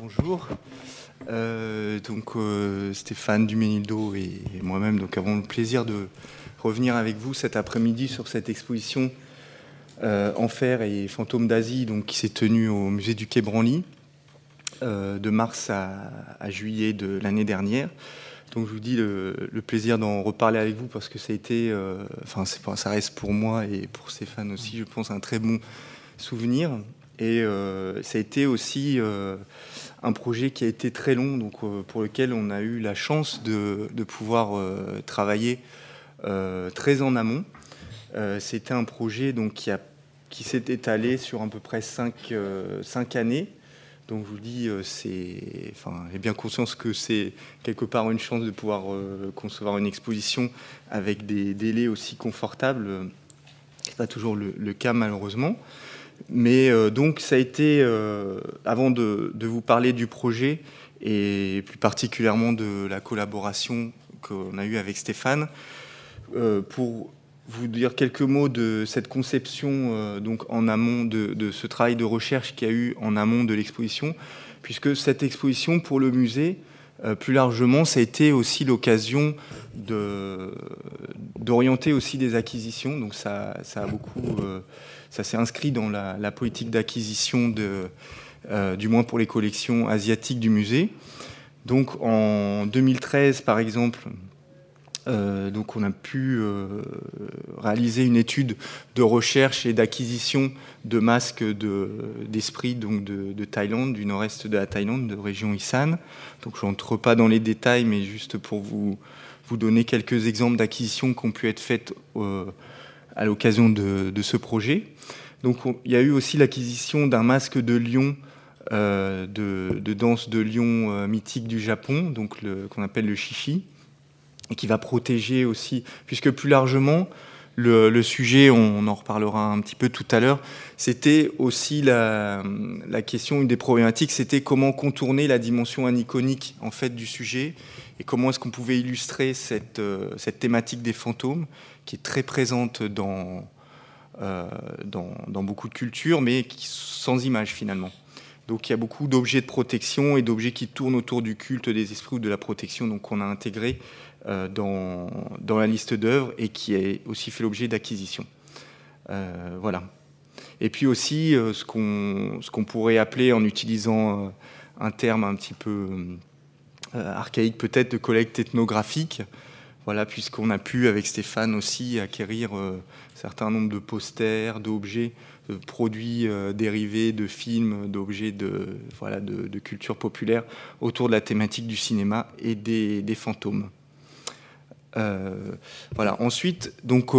Bonjour. Euh, donc euh, Stéphane Duménildo et moi-même donc avons le plaisir de revenir avec vous cet après-midi sur cette exposition euh, Enfer et fantômes d'Asie donc qui s'est tenue au musée du Quai Branly de mars à, juillet de l'année dernière. Donc je vous dis le, plaisir d'en reparler avec vous parce que ça a été, enfin ça reste pour moi et pour Stéphane aussi, je pense un très bon souvenir. Et ça a été aussi un projet qui a été très long, donc euh, pour lequel on a eu la chance de, pouvoir euh, travailler euh, très en amont. C'était un projet donc, qui s'est étalé sur à peu près cinq, années. Donc je vous dis, c'est, enfin, j'ai bien conscience que c'est quelque part une chance de pouvoir concevoir une exposition avec des délais aussi confortables. C'est pas toujours le cas malheureusement. Mais euh, donc ça a été, euh, avant de, vous parler du projet et plus particulièrement de la collaboration qu'on a eue avec Stéphane, euh, pour vous dire quelques mots de cette conception donc en amont de, ce travail de recherche qu'il y a eu en amont de l'exposition, puisque cette exposition pour le musée, plus largement, ça a été aussi l'occasion d'orienter aussi des acquisitions. Donc ça, ça a beaucoup ça s'est inscrit dans la, politique d'acquisition, euh, du moins pour les collections asiatiques du musée. Donc en 2013, par exemple, euh, donc on a pu euh, réaliser une étude de recherche et d'acquisition de masques d'esprit donc de, Thaïlande, du nord-est de la Thaïlande, de région Isan. Donc je n'entre pas dans les détails, mais juste pour vous, vous donner quelques exemples d'acquisitions qui ont pu être faites à l'occasion de, ce projet. Donc il y a eu aussi l'acquisition d'un masque de lion, euh, de, danse de lion euh, mythique du Japon, donc qu'on appelle le shishi, et qui va protéger aussi, puisque plus largement, le, sujet, on, en reparlera un petit peu tout à l'heure, c'était aussi la, question, une des problématiques, c'était comment contourner la dimension aniconique en fait du sujet et comment est-ce qu'on pouvait illustrer cette, euh, cette thématique des fantômes qui est très présente dans, euh, dans, dans, beaucoup de cultures, mais qui, sans image finalement. Donc il y a beaucoup d'objets de protection et d'objets qui tournent autour du culte des esprits ou de la protection, donc on a intégré euh, dans, dans, la liste d'œuvres et qui a aussi fait l'objet d'acquisition. Euh, voilà. Et puis aussi ce qu'on qu'on pourrait appeler, en utilisant un terme un petit peu archaïque peut-être, de collecte ethnographique, voilà, puisqu'on a pu, avec Stéphane aussi, acquérir euh, un certain nombre de posters, d'objets, de produits euh, dérivés, de films, d'objets de, culture populaire autour de la thématique du cinéma et des, fantômes. Euh, voilà. Ensuite, donc,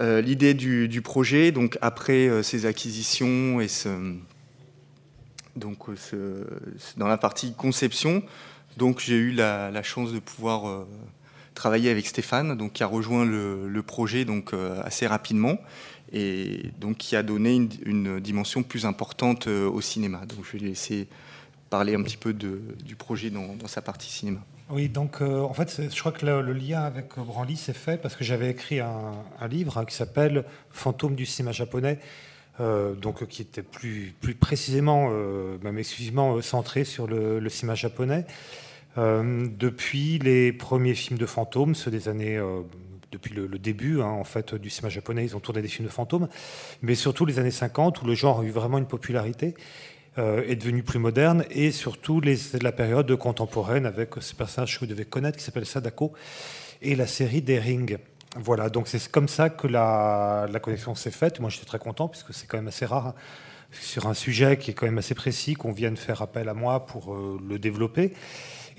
l'idée du, projet, donc après ces acquisitions et ce, donc, dans la partie conception, donc j'ai eu la, chance de pouvoir euh, travailler avec Stéphane, donc qui a rejoint le, projet donc euh, assez rapidement et donc qui a donné une, dimension plus importante euh, au cinéma. Donc je vais laisser parler un petit peu du projet dans, sa partie cinéma. Oui, donc en fait, je crois que le, lien avec Branly s'est fait parce que j'avais écrit un, livre hein, qui s'appelle Fantôme du cinéma japonais, donc qui était plus, plus précisément, même exclusivement centré sur le cinéma japonais. Euh, depuis les premiers films de fantômes, ceux des années euh, depuis le, début hein, en fait du cinéma japonais, ils ont tourné des films de fantômes, mais surtout les années 50 où le genre a eu vraiment une popularité euh, est devenu plus moderne et surtout les, la période contemporaine avec ce personnage que vous devez connaître qui s'appelle Sadako et la série des Rings. Voilà, donc c'est comme ça que la, la connexion s'est faite. Moi j'étais très content puisque c'est quand même assez rare hein, sur un sujet qui est quand même assez précis qu'on vienne faire appel à moi pour le développer.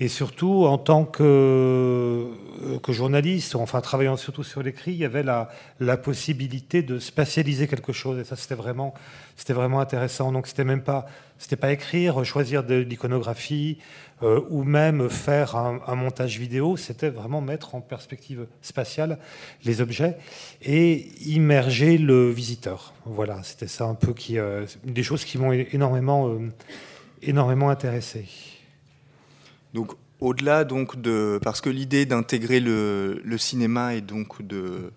Et surtout, en tant que, euh, que journaliste, enfin travaillant surtout sur l'écrit, il y avait la, la, possibilité de spatialiser quelque chose. Et ça, c'était vraiment, c'était vraiment intéressant. Donc, c'était même pas, c'était pas écrire, choisir de l'iconographie euh, ou même faire un, montage vidéo. C'était vraiment mettre en perspective spatiale les objets et immerger le visiteur. Voilà, c'était ça un peu qui, euh, des choses qui m'ont énormément, énormément intéressé. Donc au-delà donc de parce que l'idée d'intégrer le, cinéma et donc de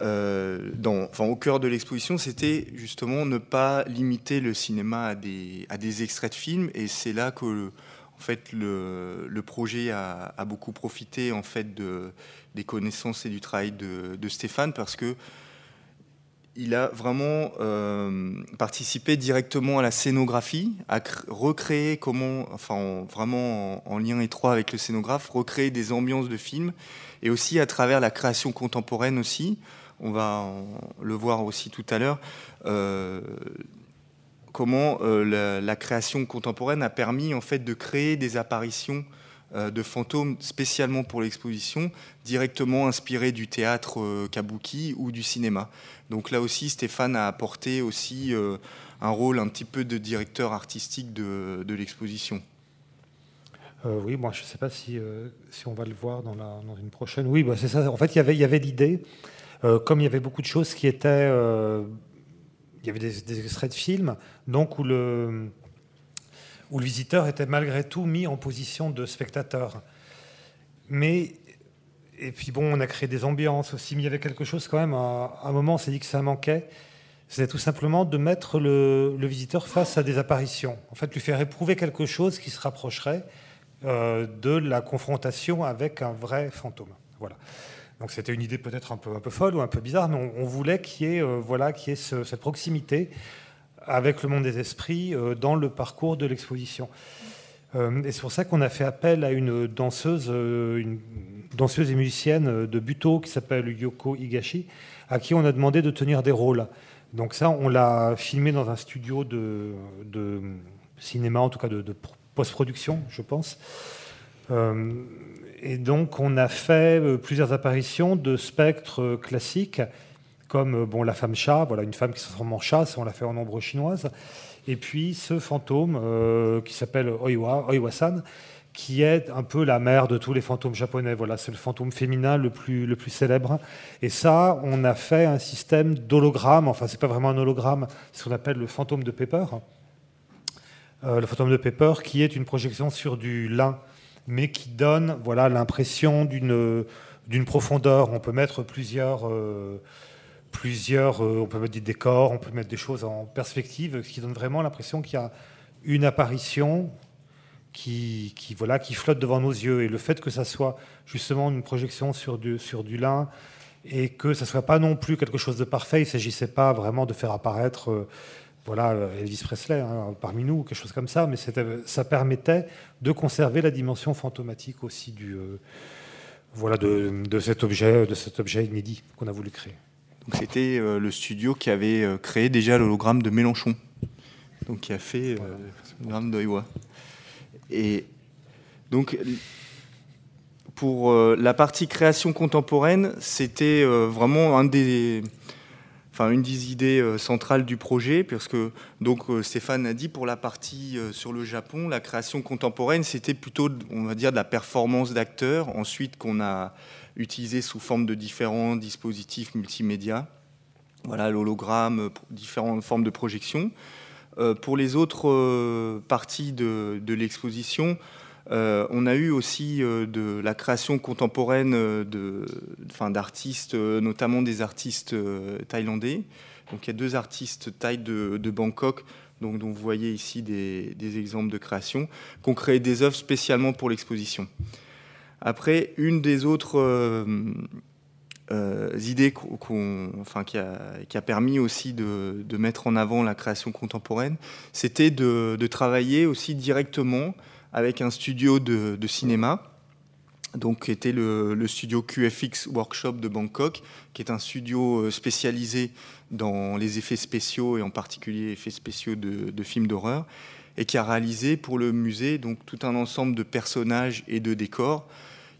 euh, dans, au cœur de l'exposition, c'était justement ne pas limiter le cinéma à des, à des extraits de films. Et c'est là que en fait, le, le projet a, a, beaucoup profité en fait, de, des connaissances et du travail de, de Stéphane parce que il a vraiment euh, participé directement à la scénographie, à recréer comment, enfin vraiment en, lien étroit avec le scénographe, recréer des ambiances de films, et aussi à travers la création contemporaine aussi, on va le voir aussi tout à l'heure, euh, comment euh, la, création contemporaine a permis en fait de créer des apparitions de fantômes spécialement pour l'exposition, directement inspirés du théâtre kabuki ou du cinéma. Donc là aussi, Stéphane a apporté aussi un rôle un petit peu de directeur artistique de, l'exposition. oui, moi je ne sais pas si, si, on va le voir dans, la, dans une prochaine. Oui, bah, c'est ça. En fait, y il y avait l'idée euh, comme il y avait beaucoup de choses qui étaient. Euh, il y avait des, extraits de films, donc où le, où le visiteur était malgré tout mis en position de spectateur. Mais. Et puis bon, on a créé des ambiances aussi, mais il y avait quelque chose quand même, à, un moment on s'est dit que ça manquait, c'était tout simplement de mettre le, visiteur face à des apparitions. En fait, lui faire éprouver quelque chose qui se rapprocherait euh, de la confrontation avec un vrai fantôme. Voilà. Donc c'était une idée peut-être un peu, un peu folle ou un peu bizarre, mais on, voulait qu'il y ait, euh, voilà, qu'il y ait cette proximité avec le monde des esprits euh, dans le parcours de l'exposition. Euh, et c'est pour ça qu'on a fait appel à une danseuse, une danseuse et musicienne de Buto qui s'appelle Yoko Higashi, à qui on a demandé de tenir des rôles. Donc ça, on l'a filmé dans un studio de, cinéma, en tout cas de, post-production, je pense et donc, on a fait euh, plusieurs apparitions de spectres euh, classiques, comme euh, bon, la femme chat, voilà, une femme qui se transforme en chat, on l'a fait en ombre chinoise. Et puis, ce fantôme qui s'appelle Oiwa, Oiwa-san, qui est un peu la mère de tous les fantômes japonais. Voilà, c'est le fantôme féminin le plus, le plus célèbre. Et ça, on a fait un système d'hologramme. Enfin, c'est pas vraiment un hologramme, ce qu'on appelle le fantôme de Pepper. le fantôme de Pepper, qui est une projection sur du lin mais qui donne voilà, l'impression d'une, d'une profondeur. On peut mettre plusieurs, euh, plusieurs euh, on peut mettre des décors, on peut mettre des choses en perspective, ce qui donne vraiment l'impression qu'il y a une apparition qui, voilà, qui flotte devant nos yeux. Et le fait que ça soit justement une projection sur du, lin et que ça ne soit pas non plus quelque chose de parfait, il ne s'agissait pas vraiment de faire apparaître... Euh, voilà, Elvis Presley hein, parmi nous, quelque chose comme ça, mais ça permettait de conserver la dimension fantomatique aussi euh, voilà, de, cet objet, de cet objet inédit qu'on a voulu créer. C'était euh, le studio qui avait euh, créé déjà l'hologramme de Mélenchon, donc qui a fait l'hologramme d'Oiwa. Et donc pour la partie création contemporaine, c'était vraiment un des enfin une des idées euh, centrales du projet, parce que donc euh, Stéphane a dit pour la partie euh, sur le Japon, la création contemporaine, c'était plutôt, on va dire, de la performance d'acteurs, ensuite qu'on a utilisé sous forme de différents dispositifs multimédia, voilà l'hologramme, différentes formes de projection. pour les autres parties de, l'exposition, euh, on a eu aussi euh, de la création contemporaine euh, d'artistes, notamment des artistes thaïlandais. Donc il y a deux artistes thaï de, Bangkok, donc, dont vous voyez ici des, exemples de création, qui ont créé des œuvres spécialement pour l'exposition. Après, une des autres idées enfin, qui, a, permis aussi de, mettre en avant la création contemporaine, c'était de, travailler aussi directement avec un studio de, cinéma, donc qui était le, studio QFX Workshop de Bangkok, qui est un studio euh, spécialisé dans les effets spéciaux et en particulier effets spéciaux de, films d'horreur, et qui a réalisé pour le musée donc tout un ensemble de personnages et de décors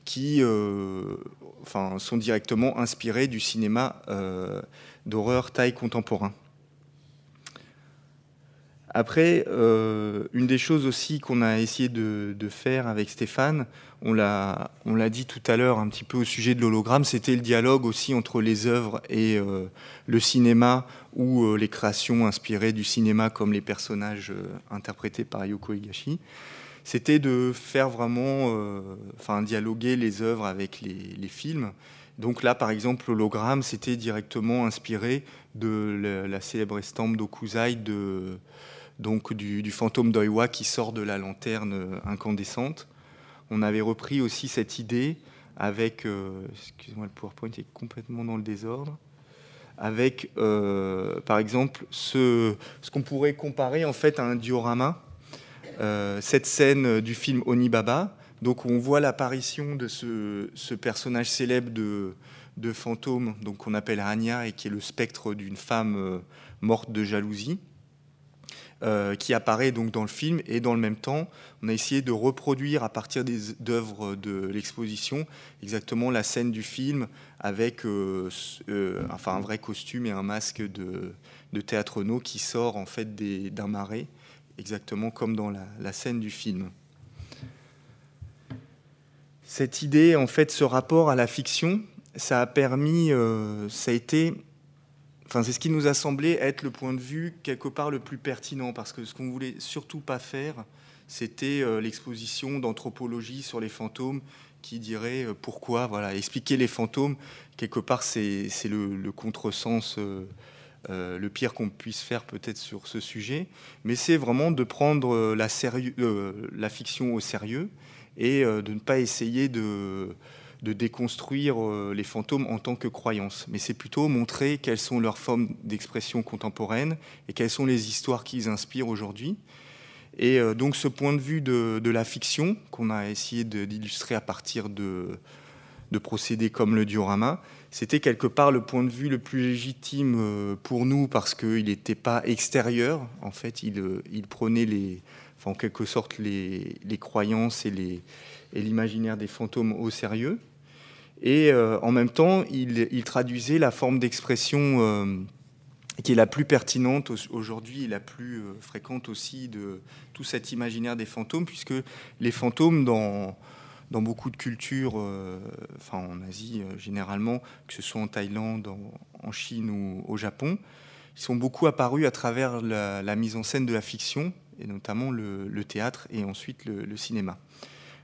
qui euh, enfin, sont directement inspirés du cinéma euh, d'horreur thaï contemporain. Après, euh, une des choses aussi qu'on a essayé de, faire avec Stéphane, on l'a dit tout à l'heure un petit peu au sujet de l'hologramme, c'était le dialogue aussi entre les œuvres et euh, le cinéma ou euh, les créations inspirées du cinéma comme les personnages interprétés par Yoko Higashi. C'était de faire vraiment, enfin, dialoguer les œuvres avec les, les films Donc là, par exemple, l'hologramme, c'était directement inspiré de la, célèbre estampe d'Okuzai de, donc du, fantôme d'Oiwa qui sort de la lanterne incandescente. On avait repris aussi cette idée avec, euh, excusez-moi, le PowerPoint est complètement dans le désordre, avec, euh, par exemple, ce, ce qu'on pourrait comparer en fait à un diorama, euh, cette scène du film Onibaba, donc on voit l'apparition de ce, personnage célèbre de, de fantôme, donc qu'on appelle Anya et qui est le spectre d'une femme morte de jalousie. Euh, qui apparaît donc dans le film. Et dans le même temps, on a essayé de reproduire à partir des d'œuvres de l'exposition exactement la scène du film avec euh, euh, enfin un vrai costume et un masque de, de théâtre no qui sort en fait d'un marais, exactement comme dans la, la, scène du film. Cette idée, en fait, ce rapport à la fiction, ça a permis, ça a été Enfin, c'est ce qui nous a semblé être le point de vue quelque part le plus pertinent, parce que ce qu'on voulait surtout pas faire, c'était euh, l'exposition d'anthropologie sur les fantômes qui dirait euh, pourquoi, voilà, expliquer les fantômes, quelque part, c'est le, contresens euh, le pire qu'on puisse faire peut-être sur ce sujet, mais c'est vraiment de prendre la, la, fiction au sérieux et de ne pas essayer de de déconstruire euh, les fantômes en tant que croyance, mais c'est plutôt montrer quelles sont leurs formes d'expression contemporaine et quelles sont les histoires qu'ils inspirent aujourd'hui. Et euh, donc ce point de vue de, la fiction, qu'on a essayé d'illustrer à partir de, de, procédés comme le diorama, c'était quelque part le point de vue le plus légitime euh, pour nous parce qu'il n'était pas extérieur. En fait, il, il prenait les, en quelque sorte les, les croyances et l'imaginaire des fantômes au sérieux. Et euh, en même temps, il, traduisait la forme d'expression euh, qui est la plus pertinente aujourd'hui et la plus euh, fréquente aussi de tout cet imaginaire des fantômes, puisque les fantômes, dans, dans beaucoup de cultures, enfin en Asie généralement, que ce soit en Thaïlande, en, Chine ou au Japon, ils sont beaucoup apparus à travers la, mise en scène de la fiction, et notamment le, théâtre et ensuite le cinéma.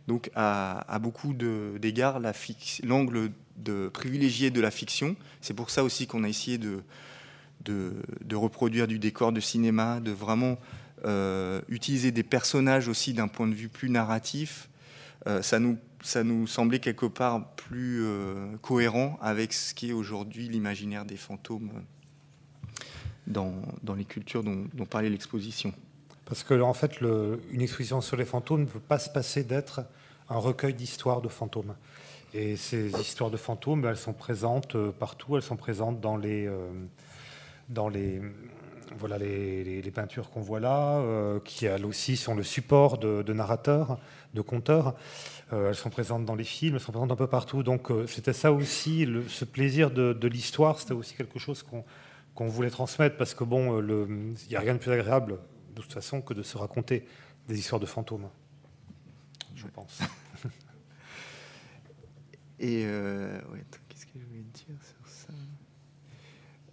Donc, à, beaucoup d'égards, l'angle privilégié de la fiction, c'est pour ça aussi qu'on a essayé de, reproduire du décor de cinéma, de vraiment euh, utiliser des personnages aussi d'un point de vue plus narratif. Euh, ça, nous, ça nous semblait quelque part plus euh, cohérent avec ce qui est aujourd'hui l'imaginaire des fantômes dans, les cultures dont parlait l'exposition. Parce que, en fait, une exposition sur les fantômes ne peut pas se passer d'être un recueil d'histoires de fantômes. Et ces histoires de fantômes, elles sont présentes euh, partout. Elles sont présentes dans les, euh, dans les, voilà, les, peintures qu'on voit là, euh, qui elles aussi sont le support de, narrateurs, de conteurs. elles sont présentes dans les films, elles sont présentes un peu partout. Donc c'était ça aussi, ce plaisir de, de l'histoire, c'était aussi quelque chose qu'on voulait transmettre, parce que bon, il n'y a rien de plus agréable de toute façon que de se raconter des histoires de fantômes, je pense. Et euh, qu'est-ce que je voulais dire sur ça?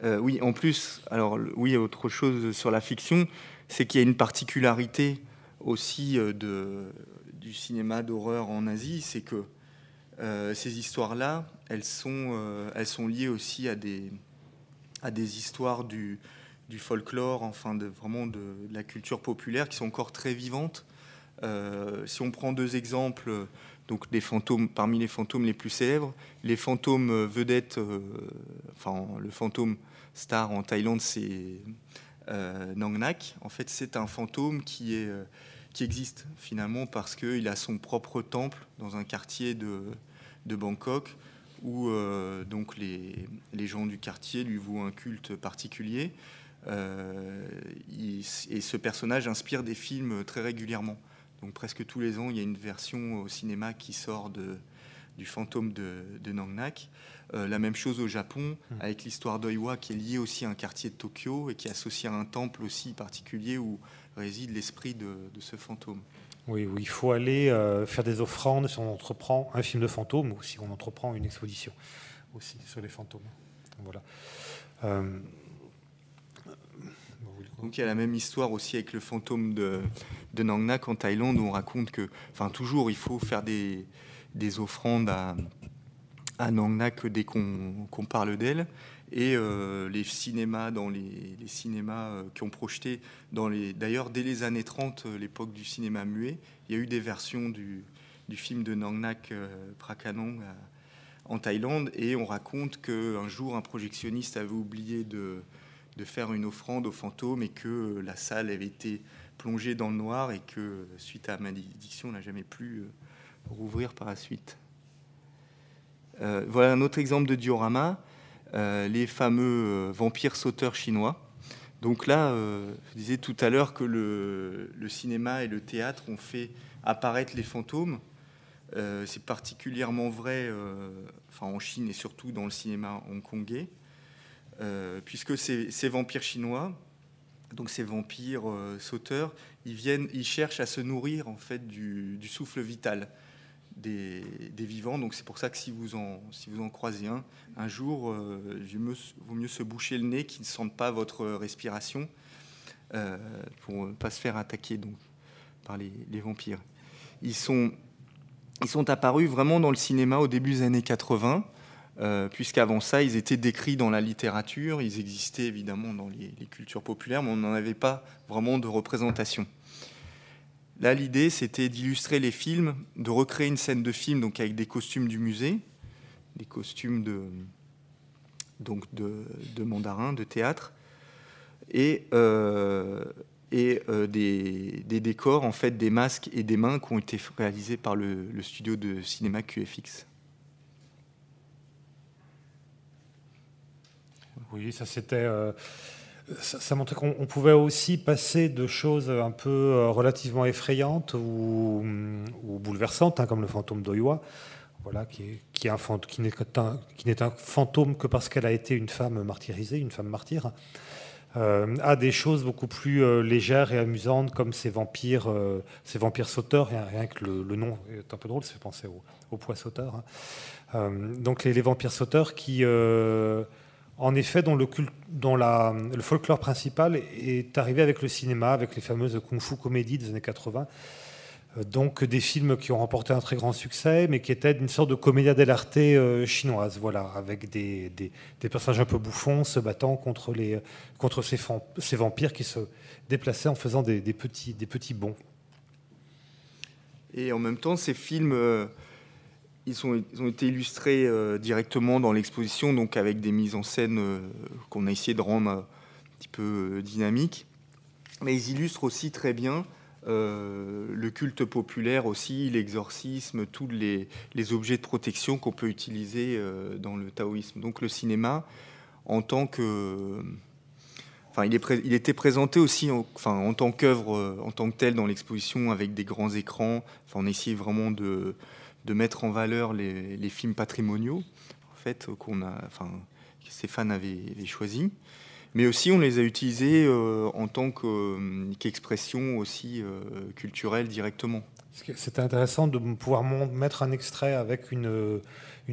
Euh, Oui, en plus, alors oui, autre chose sur la fiction, c'est qu'il y a une particularité aussi euh, de, du cinéma d'horreur en Asie, c'est que ces histoires-là, elles sont, elles sont liées aussi à des, à des histoires du, du folklore, enfin de, vraiment de, la culture populaire, qui sont encore très vivantes. Euh, si on prend deux exemples, donc des fantômes, parmi les fantômes les plus célèbres, les fantômes vedettes, euh, enfin le fantôme star en Thaïlande, c'est euh, Nang Nak. En fait, c'est un fantôme qui est qui existe finalement parce qu'il a son propre temple dans un quartier de, de Bangkok où donc les, les, gens du quartier lui vouent un culte particulier. Euh, et ce personnage inspire des films très régulièrement. Donc presque tous les ans, il y a une version au cinéma qui sort de, du fantôme de, de Nang Nak. Euh, la même chose au Japon, mmh. avec l'histoire d'Oiwa, qui est liée aussi à un quartier de Tokyo et qui est associé à un temple aussi particulier où réside l'esprit de, ce fantôme. Oui, où il faut aller euh, faire des offrandes si on entreprend un film de fantôme ou si on entreprend une exposition aussi sur les fantômes. Voilà. Donc il y a la même histoire aussi avec le fantôme de, de Nang Nak en Thaïlande où on raconte que, enfin toujours, il faut faire des, des offrandes à, à Nang Nak dès qu'on parle d'elle. Et les cinémas, dans les, cinémas qui ont projeté, d'ailleurs dès les années 30, l'époque du cinéma muet, il y a eu des versions du, du film de Nang Nak Prakanong en Thaïlande. Et on raconte qu'un jour, un projectionniste avait oublié de, de faire une offrande au fantôme et que la salle avait été plongée dans le noir et que, suite à malédiction, on n'a jamais pu euh, rouvrir par la suite. Euh, voilà un autre exemple de diorama, euh, les fameux vampires sauteurs chinois. Donc là, je disais tout à l'heure que le, cinéma et le théâtre ont fait apparaître les fantômes. C'est particulièrement vrai en Chine et surtout dans le cinéma hongkongais. Euh, puisque ces, vampires chinois, donc ces vampires euh, sauteurs, ils viennent, ils cherchent à se nourrir en fait du, souffle vital des, vivants. Donc c'est pour ça que si vous en, si vous en croisez un, un jour, euh, il vaut mieux se boucher le nez qu'ils ne sentent pas votre respiration pour ne pas se faire attaquer donc, par les, les, vampires. Ils sont, ils sont apparus vraiment dans le cinéma au début des années 80. Euh, puisqu'avant ça, ils étaient décrits dans la littérature, ils existaient évidemment dans les, cultures populaires, mais on n'en avait pas vraiment de représentation. Là, l'idée, c'était d'illustrer les films, de recréer une scène de film donc avec des costumes du musée, des costumes de, donc de, mandarins, de théâtre, et, euh, euh, des, décors, en fait, des masques et des mains qui ont été réalisés par le studio de cinéma QFX. Oui, ça c'était. Euh, ça, montrait qu'on pouvait aussi passer de choses un peu euh, relativement effrayantes ou, bouleversantes, hein, comme le fantôme d'Oiwa, voilà, qui, n'est un, fantôme que parce qu'elle a été une femme martyrisée, une femme martyre, euh, à des choses beaucoup plus légères et amusantes, comme ces vampires, ces vampires sauteurs. Rien, que le, nom est un peu drôle, ça fait penser aux au poids sauteurs. Hein. donc les, vampires sauteurs qui en effet, dont, le, folklore principal est arrivé avec le cinéma, avec les fameuses kung-fu comédies des années 80. Euh, donc des films qui ont remporté un très grand succès, mais qui étaient une sorte de comédia dell'arte euh, chinoise, voilà, avec des, personnages un peu bouffons se battant contre, les, contre ces, vampires qui se déplaçaient en faisant des, petits, des petits bonds. Et en même temps, ces films ils, ont été illustrés euh, directement dans l'exposition, donc avec des mises en scène euh, qu'on a essayé de rendre un petit peu euh, dynamiques. Mais ils illustrent aussi très bien le culte populaire aussi, l'exorcisme, tous les, objets de protection qu'on peut utiliser dans le taoïsme. Donc le cinéma, en tant que... Enfin, il, était présenté aussi en, enfin, en tant qu'œuvre, en tant que tel dans l'exposition avec des grands écrans. Enfin, on essayait vraiment de, de mettre en valeur les, films patrimoniaux, en fait, qu'on a, enfin, que Stéphane avait, avait choisi. Mais aussi, on les a utilisés euh, en tant euh, qu'expression aussi euh, culturelle directement. C'était intéressant de pouvoir mettre un extrait avec une,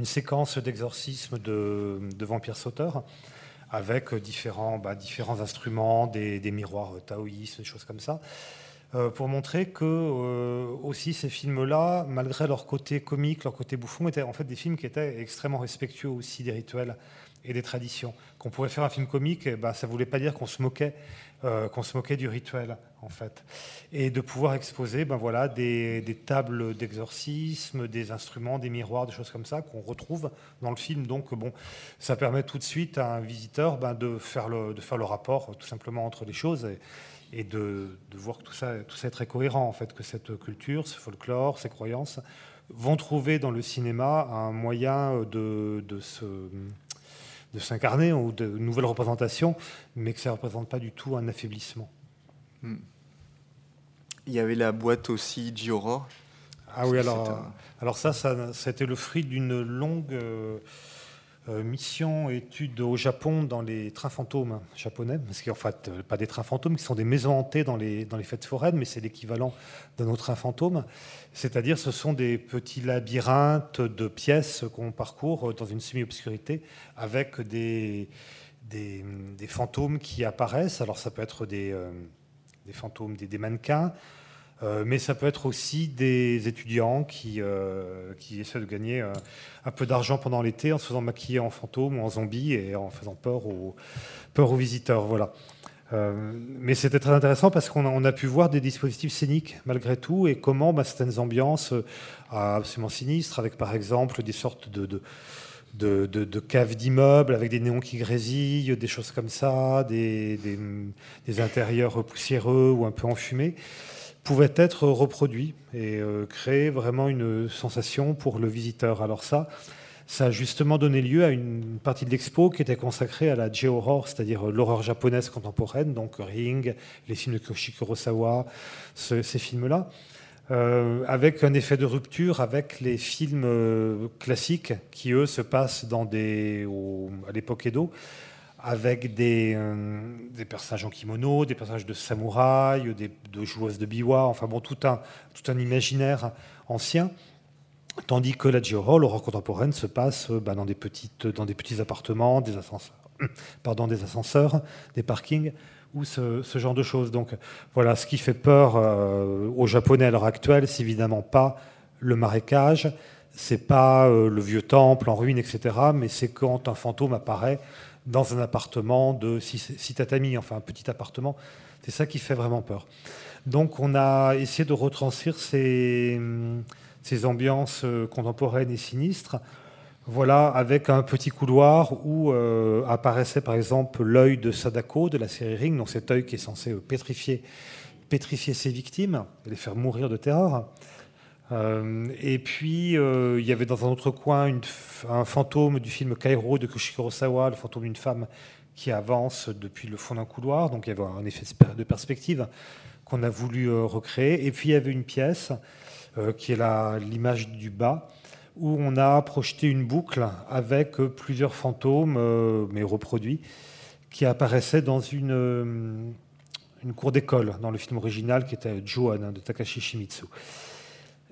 séquence d'exorcisme de, de vampires sauteurs avec différents, bah, différents instruments, des, des miroirs taoïstes, des choses comme ça. Euh, pour montrer que euh, aussi ces films-là, malgré leur côté comique, leur côté bouffon, étaient en fait des films qui étaient extrêmement respectueux aussi des rituels et des traditions. Qu'on pouvait faire un film comique, eh ben, ça ne voulait pas dire qu'on se moquait, euh, qu'on se moquait du rituel, en fait. Et de pouvoir exposer, ben voilà, des, tables d'exorcisme, des instruments, des miroirs, des choses comme ça qu'on retrouve dans le film. Donc, bon, ça permet tout de suite à un visiteur ben, de faire le, de faire le rapport, tout simplement entre les choses. Et, et de, voir que tout ça, tout ça est très cohérent, en fait, que cette culture, ce folklore, ces croyances vont trouver dans le cinéma un moyen de, de se de s'incarner ou de nouvelles représentations, mais que ça ne représente pas du tout un affaiblissement. Hmm. Il y avait la boîte aussi Gioro. Ah oui, alors, alors ça, ça, été le fruit d'une longue euh, mission étude au Japon dans les trains fantômes japonais, parce qu'en fait, euh, pas des trains fantômes, qui sont des maisons hantées dans les, dans les fêtes foraines, mais c'est l'équivalent de nos trains fantômes. C'est-à-dire, ce sont des petits labyrinthes de pièces qu'on parcourt dans une semi-obscurité avec des, des, fantômes qui apparaissent. Alors, ça peut être des, euh, des fantômes, des mannequins. Euh, mais ça peut être aussi des étudiants qui, qui essaient de gagner un peu d'argent pendant l'été en se faisant maquiller en fantôme ou en zombie et en faisant peur aux, visiteurs. Voilà. mais c'était très intéressant parce qu'on a, pu voir des dispositifs scéniques malgré tout et comment bah, certaines ambiances absolument sinistres, avec par exemple des sortes de caves d'immeubles avec des néons qui grésillent, des choses comme ça, des, intérieurs poussiéreux ou un peu enfumés, pouvaient être reproduits et euh, créer vraiment une sensation pour le visiteur. Alors ça, ça a justement donné lieu à une partie de l'expo qui était consacrée à la J-horror, c'est-à-dire l'horreur japonaise contemporaine, donc Ring, les films de Koshi Kurosawa, ces films-là. Euh, avec un effet de rupture avec les films euh, classiques qui, eux, se passent dans des, à l'époque Edo, avec des, euh, des, personnages en kimono, des personnages de samouraï, des, de joueuses de biwa, enfin bon, tout un, tout un imaginaire ancien. Tandis que la Jiro, l'horreur contemporaine, se passe bah, dans, des petites, dans des petits appartements, des ascenseurs, pardon, des ascenseurs, des parkings ou ce, genre de choses. Donc voilà, ce qui fait peur euh, aux Japonais à l'heure actuelle, c'est évidemment pas le marécage, c'est pas euh, le vieux temple en ruine, etc. Mais c'est quand un fantôme apparaît dans un appartement de six, tatamis, enfin un petit appartement. C'est ça qui fait vraiment peur. Donc on a essayé de retranscrire ces, ces ambiances euh, contemporaines et sinistres voilà, avec un petit couloir où euh, apparaissait par exemple l'œil de Sadako de la série Ring, donc cet œil qui est censé euh, pétrifier, pétrifier ses victimes et les faire mourir de terreur. Euh, et puis, il y avait dans un autre coin un fantôme du film Kairo de Koshiro Sawa, le fantôme d'une femme qui avance depuis le fond d'un couloir. Donc, il y avait un effet de perspective qu'on a voulu recréer. Et puis, il y avait une pièce qui est l'image du bas, où on a projeté une boucle avec plusieurs fantômes, euh, mais reproduits, qui apparaissaient dans une, euh, une cour d'école, dans le film original qui était Joan hein, de Takashi Shimizu.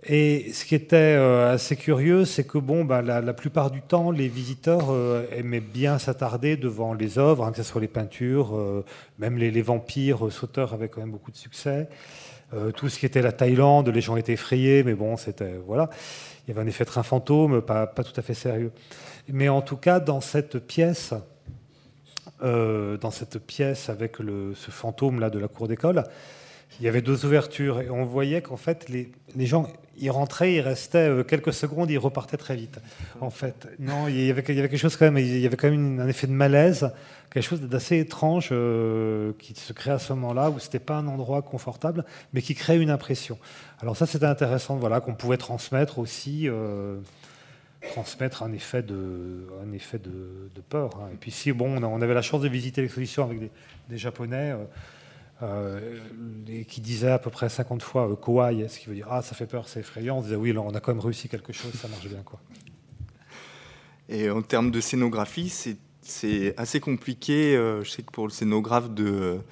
Et ce qui était euh, assez curieux, c'est que bon, bah, la, plupart du temps, les visiteurs aimaient bien s'attarder devant les œuvres, hein, que ce soit les peintures, même les, vampires sauteurs avaient quand même beaucoup de succès. tout ce qui était la Thaïlande, les gens étaient effrayés, mais bon, c'était voilà il y avait un effet train fantôme, pas, tout à fait sérieux. Mais en tout cas, dans cette pièce, euh, dans cette pièce avec ce fantôme là de la cour d'école, il y avait deux ouvertures et on voyait qu'en fait les, les, gens ils rentraient, ils restaient euh, quelques secondes, ils repartaient très vite. En fait, non, il y avait, quelque chose quand même, il y avait quand même un effet de malaise, quelque chose d'assez étrange euh, qui se crée à ce moment-là où c'était pas un endroit confortable, mais qui crée une impression. Alors ça, c'était intéressant, voilà, qu'on pouvait transmettre aussi. Euh, transmettre un effet de, un effet de, peur. Hein. Et puis si bon, on avait la chance de visiter l'exposition avec des, Japonais, qui disait à peu près 50 fois euh, kawaii, ce qui veut dire ah ça fait peur, c'est effrayant. On disait oui, on a quand même réussi quelque chose, ça marche bien quoi. Et en termes de scénographie, c'est assez compliqué. Euh, je sais que pour le scénographe de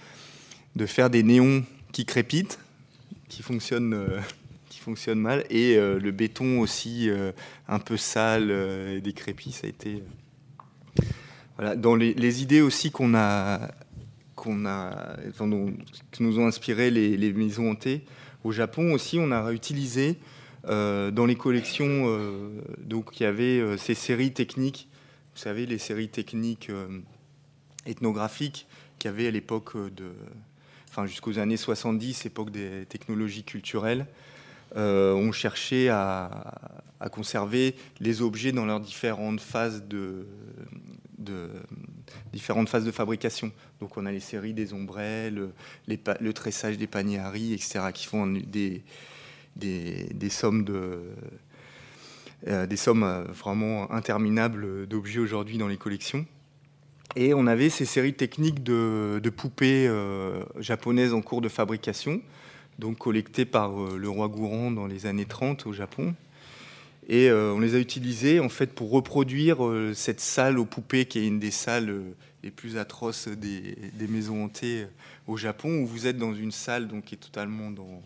faire des néons qui crépitent, qui fonctionnent. Euh, qui fonctionnent mal et le béton aussi un peu sale et décrépit ça a été voilà dans les idées aussi qu'on a qui nous ont inspiré les, maisons hantées. Au Japon aussi, on a réutilisé euh, dans les collections, euh, donc il y avait euh, ces séries techniques, vous savez, les séries techniques ethnographiques qu'il y avait à l'époque de, enfin jusqu'aux années 70, époque des technologies culturelles. on cherchait à, conserver les objets dans leurs différentes phases de, différentes phases de fabrication. Donc on a les séries des ombrelles, le tressage des paniers à riz, etc., qui font des, des, sommes de euh, des sommes euh, vraiment interminables d'objets aujourd'hui dans les collections. Et on avait ces séries techniques de, poupées euh, japonaises en cours de fabrication, donc collectées par le roi Gourand dans les années 30 au Japon. Et on les a utilisées en fait pour reproduire cette salle aux poupées qui est une des salles les plus atroces des, maisons hantées euh, au Japon, où vous êtes dans une salle donc, qui est totalement dans,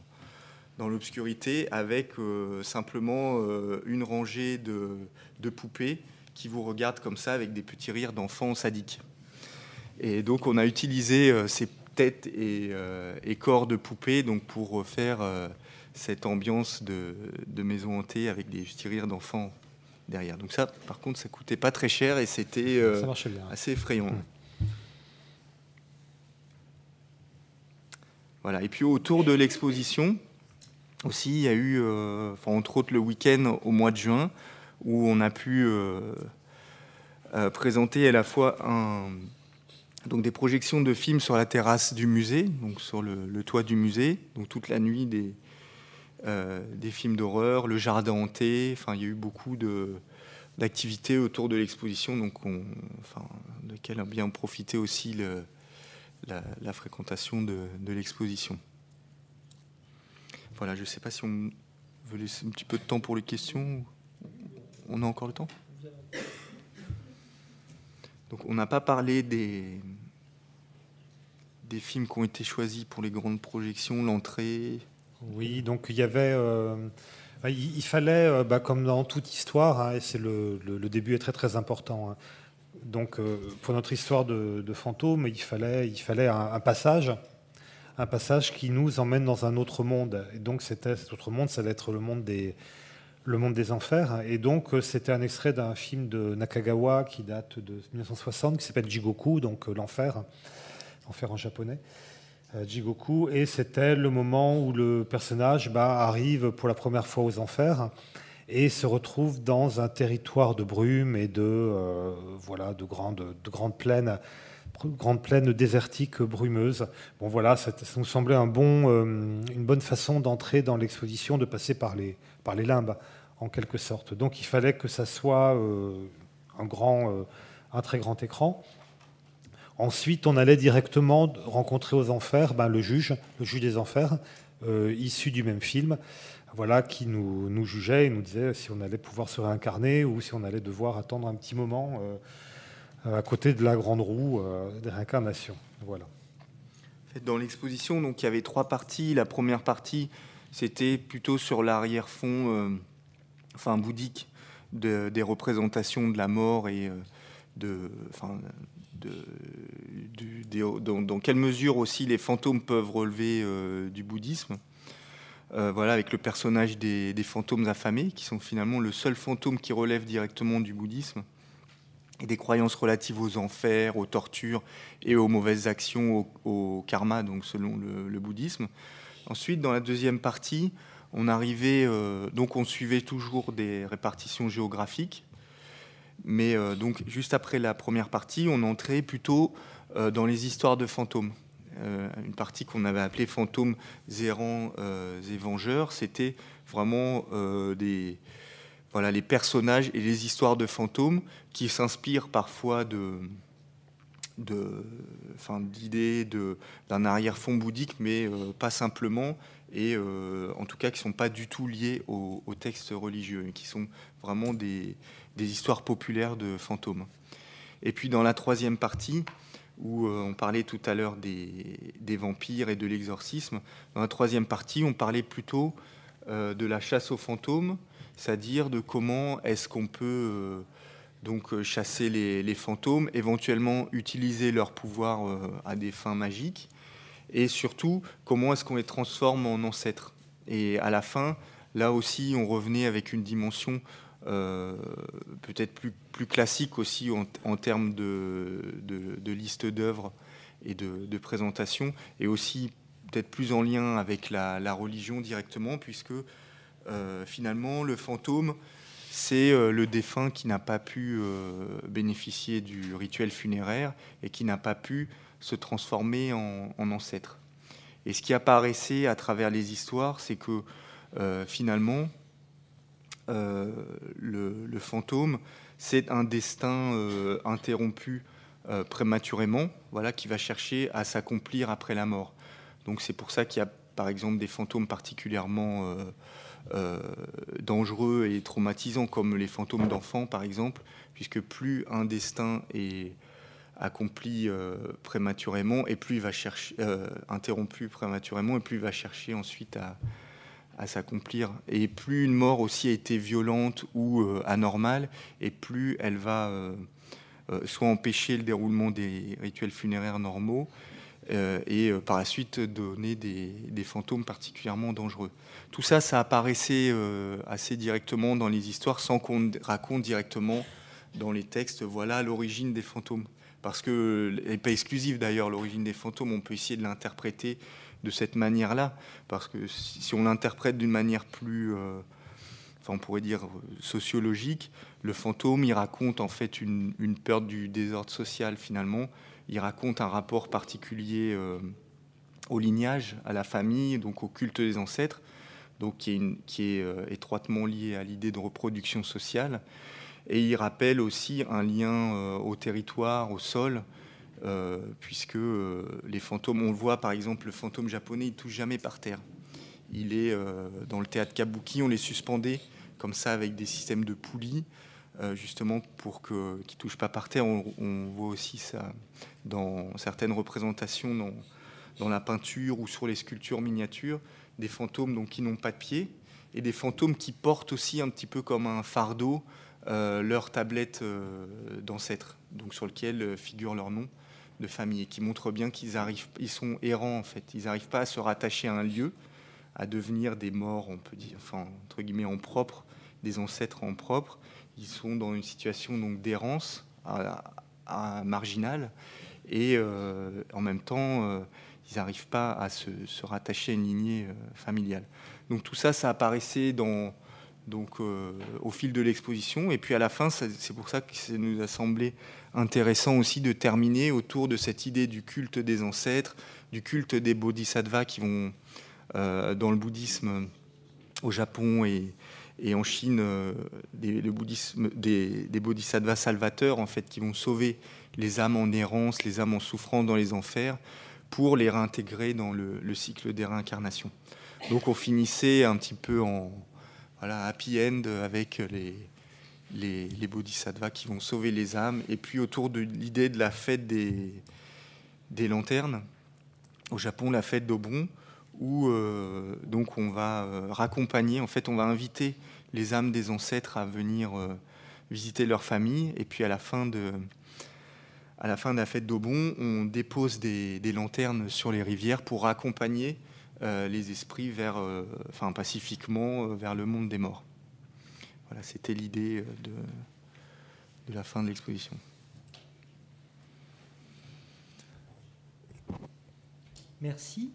dans l'obscurité, avec euh, simplement euh, une rangée de, de, poupées qui vous regardent comme ça, avec des petits rires d'enfants sadiques. Et donc on a utilisé ces, tête et, corps de poupée, donc pour refaire cette ambiance de, maison hantée avec des rires d'enfants derrière. Donc ça, par contre, ça coûtait pas très cher et c'était assez effrayant. Mmh. Voilà. Et puis autour de l'exposition, aussi, il y a eu, euh, entre autres, le week-end au mois de juin, où on a pu euh, euh, présenter à la fois donc des projections de films sur la terrasse du musée, donc sur le, toit du musée, donc toute la nuit des, des films d'horreur, le jardin hanté. Enfin, il y a eu beaucoup de d'activités autour de l'exposition, donc on, enfin, a bien profité aussi la, fréquentation de, l'exposition. Voilà, je ne sais pas si on veut laisser un petit peu de temps pour les questions. On a encore le temps? Donc on n'a pas parlé des films qui ont été choisis pour les grandes projections, l'entrée. Oui, donc il y avait... Euh, il, fallait, euh, bah, comme dans toute histoire, hein, et c'est le, début est très très important, hein, donc, euh, pour notre histoire de, fantôme, il fallait, un, passage, un passage qui nous emmène dans un autre monde. Et donc, c'était cet autre monde, ça allait être le monde des, enfers. Et donc, c'était un extrait d'un film de Nakagawa qui date de 1960, qui s'appelle Jigoku, donc l'enfer, l'enfer en japonais. Jigoku, et c'était le moment où le personnage bah, arrive pour la première fois aux enfers et se retrouve dans un territoire de brume et de, euh, voilà, de, grandes, de grandes plaines grandes plaines désertiques brumeuses. Bon voilà, ça, nous semblait un bon, euh, une bonne façon d'entrer dans l'exposition, de passer par les, par les limbes, en quelque sorte. Donc il fallait que ça soit euh, un, grand, un très grand écran. Ensuite, on allait directement rencontrer aux enfers ben, le juge, le juge des enfers, issu du même film, voilà, qui nous, nous, jugeait et nous disait si on allait pouvoir se réincarner ou si on allait devoir attendre un petit moment euh, à côté de la grande roue euh, des réincarnations. Voilà. Dans l'exposition, il y avait trois parties. La première partie, c'était plutôt sur l'arrière-fond, euh, enfin bouddhique, des représentations de la mort et de, enfin, dans, quelle mesure aussi les fantômes peuvent relever du bouddhisme. Euh, voilà, avec le personnage des, fantômes affamés, qui sont finalement le seul fantôme qui relève directement du bouddhisme, et des croyances relatives aux enfers, aux tortures et aux mauvaises actions, au, karma, donc selon le, bouddhisme. Ensuite, dans la deuxième partie, on arrivait, euh, donc on suivait toujours des répartitions géographiques, mais euh, donc juste après la première partie, on entrait plutôt dans les histoires de fantômes. Euh, une partie qu'on avait appelée fantômes errants euh, et vengeurs. C'était vraiment euh, des, voilà, les personnages et les histoires de fantômes qui s'inspirent parfois de, de, d'idées d'un arrière-fond bouddhique, mais pas simplement, et en tout cas qui ne sont pas du tout liées aux au textes religieux, qui sont vraiment des, des, histoires populaires de fantômes. Et puis dans la troisième partie, où euh, on parlait tout à l'heure des, vampires et de l'exorcisme. Dans la troisième partie, on parlait plutôt euh, de la chasse aux fantômes, c'est-à-dire de comment est-ce qu'on peut euh, donc chasser les, fantômes, éventuellement utiliser leur pouvoir à des fins magiques, et surtout comment est-ce qu'on les transforme en ancêtres. Et à la fin, là aussi, on revenait avec une dimension euh, peut-être plus, classique aussi en, termes de, de, liste d'œuvres et de, présentation, et aussi peut-être plus en lien avec la, religion directement, puisque euh, finalement le fantôme, c'est euh, le défunt qui n'a pas pu bénéficier du rituel funéraire et qui n'a pas pu se transformer en, ancêtre. Et ce qui apparaissait à travers les histoires, c'est que finalement, euh, le, fantôme, c'est un destin euh, interrompu euh, prématurément, voilà, qui va chercher à s'accomplir après la mort. Donc c'est pour ça qu'il y a par exemple des fantômes particulièrement dangereux et traumatisants, comme les fantômes d'enfants par exemple, puisque plus un destin est accompli prématurément et plus il va chercher interrompu prématurément et plus il va chercher ensuite à, à s'accomplir. Et plus une mort aussi a été violente ou euh, anormale, et plus elle va euh, euh, soit empêcher le déroulement des rituels funéraires normaux, et par la suite donner des, des, fantômes particulièrement dangereux. Tout ça, ça apparaissait assez directement dans les histoires sans qu'on raconte directement dans les textes, voilà l'origine des fantômes. Parce que, n'est pas exclusive d'ailleurs, l'origine des fantômes, on peut essayer de l'interpréter de cette manière-là. Parce que si on l'interprète d'une manière plus, euh, enfin on pourrait dire sociologique, le fantôme, il raconte en fait une, peur du désordre social finalement. Il raconte un rapport particulier euh, au lignage, à la famille, donc au culte des ancêtres, donc qui est, euh, étroitement lié à l'idée de reproduction sociale. Et il rappelle aussi un lien euh, au territoire, au sol, euh, puisque euh, les fantômes, on le voit par exemple, le fantôme japonais, il touche jamais par terre. Il est dans le théâtre kabuki, on les suspendait comme ça avec des systèmes de poulies, justement pour qu'ils ne touchent pas par terre. On, voit aussi ça dans certaines représentations, dans, dans, la peinture ou sur les sculptures miniatures, des fantômes donc, qui n'ont pas de pieds et des fantômes qui portent aussi un petit peu comme un fardeau euh, leur tablette euh, d'ancêtres, donc sur lequel euh, figure leur nom de famille, et qui montre bien qu'ils arrivent, ils sont errants en fait, ils n'arrivent pas à se rattacher à un lieu, à devenir des morts, on peut dire, entre guillemets en propre, des ancêtres en propre. Ils sont dans une situation donc d'errance marginale, et en même temps, ils n'arrivent pas à se, se, rattacher à une lignée familiale. Donc tout ça, ça apparaissait dans donc euh, au fil de l'exposition. Et puis à la fin, c'est pour ça que ça nous a semblé intéressant aussi de terminer autour de cette idée du culte des ancêtres, du culte des bodhisattvas qui vont euh, dans le bouddhisme au Japon et, en Chine, euh, des, le bouddhisme, des, bodhisattvas salvateurs en fait qui vont sauver les âmes en errance, les âmes en souffrance dans les enfers, pour les réintégrer dans le cycle des réincarnations. Donc on finissait un petit peu en, voilà, happy end avec les, les, bodhisattvas qui vont sauver les âmes. Et puis autour de l'idée de la fête des, des lanternes, au Japon, la fête d'Obon, où euh, donc on va euh, raccompagner, en fait on va inviter les âmes des ancêtres à venir euh, visiter leur famille. Et puis à la fin de, à la, fin de la fête d'Obon, on dépose des, des, lanternes sur les rivières pour accompagner les esprits vers, euh, pacifiquement euh, vers le monde des morts. Voilà, c'était l'idée de, la fin de l'exposition. Merci.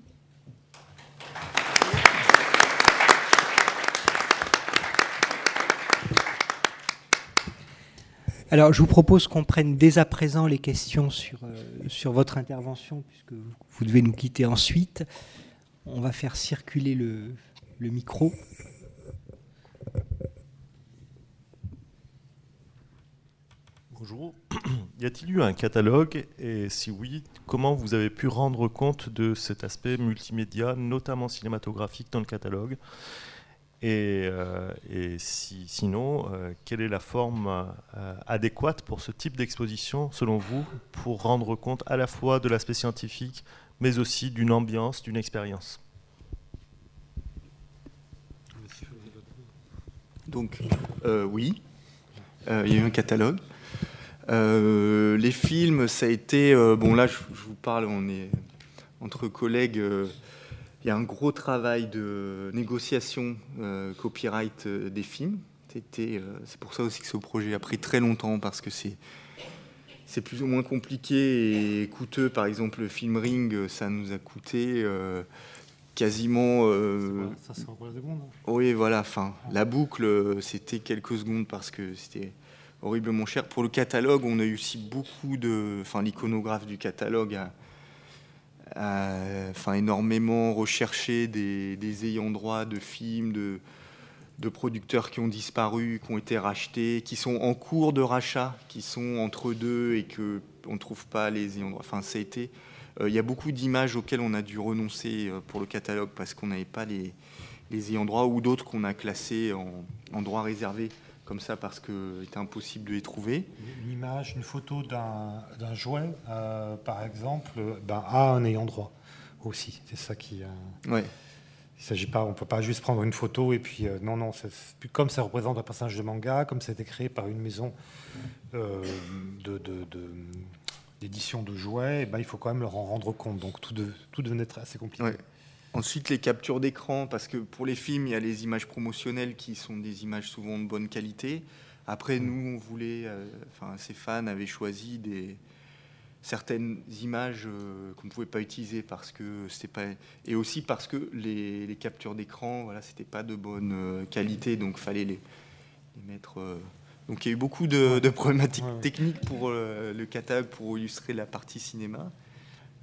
Alors, je vous propose qu'on prenne dès à présent les questions sur votre intervention, puisque vous devez nous quitter ensuite. On va faire circuler le, micro. Bonjour. Y a-t-il eu un catalogue Et si oui, comment vous avez pu rendre compte de cet aspect multimédia, notamment cinématographique, dans le catalogue? Et, euh, si, sinon, euh, quelle est la forme euh, adéquate pour ce type d'exposition, selon vous, pour rendre compte à la fois de l'aspect scientifique, mais aussi d'une ambiance, d'une expérience. Donc, euh, oui, euh, il y a eu un catalogue. Euh, les films, ça a été. bon, là, je, vous parle, on est entre collègues. il y a un gros travail de négociation copyright des films. c'est pour ça aussi que ce projet a pris très longtemps parce que c'est c'est plus ou moins compliqué et coûteux. Par exemple, le film Ring, ça nous a coûté euh, quasiment. Euh, ça, c'est encore la seconde. Hein. Oui, voilà. Enfin, la boucle, c'était quelques secondes parce que c'était horriblement cher. Pour le catalogue, on a eu aussi beaucoup de. Enfin, l'iconographe du catalogue a, enfin, énormément recherché des, des ayants droit de films, de de producteurs qui ont disparu, qui ont été rachetés, qui sont en cours de rachat, qui sont entre deux et que on ne trouve pas les ayants droit. Enfin, ça a été. Euh, il y a beaucoup d'images auxquelles on a dû renoncer euh, pour le catalogue parce qu'on n'avait pas les, les ayants droit ou d'autres qu'on a classés en, droit réservé comme ça parce qu'il était impossible de les trouver. Une image, une photo d'un jouet, euh, par exemple, ben, a un ayant droit aussi. C'est ça qui. Ouais. Il s'agit pas, on peut pas juste prendre une photo et puis euh, non non, comme ça représente un personnage de manga, comme ça a été créé par une maison euh, de, d'édition de jouets, eh ben, il faut quand même leur en rendre compte. Donc tout, de, tout devenait assez compliqué. Ensuite, les captures d'écran, parce que pour les films, il y a les images promotionnelles qui sont des images souvent de bonne qualité. Après, mm. nous, on voulait, euh, enfin, ces fans avaient choisi des, certaines images euh, qu'on ne pouvait pas utiliser parce que c'était pas et aussi parce que les, captures d'écran voilà c'était pas de bonne euh, qualité donc fallait les, mettre donc il y a eu beaucoup de, problématiques techniques pour le catalogue pour illustrer la partie cinéma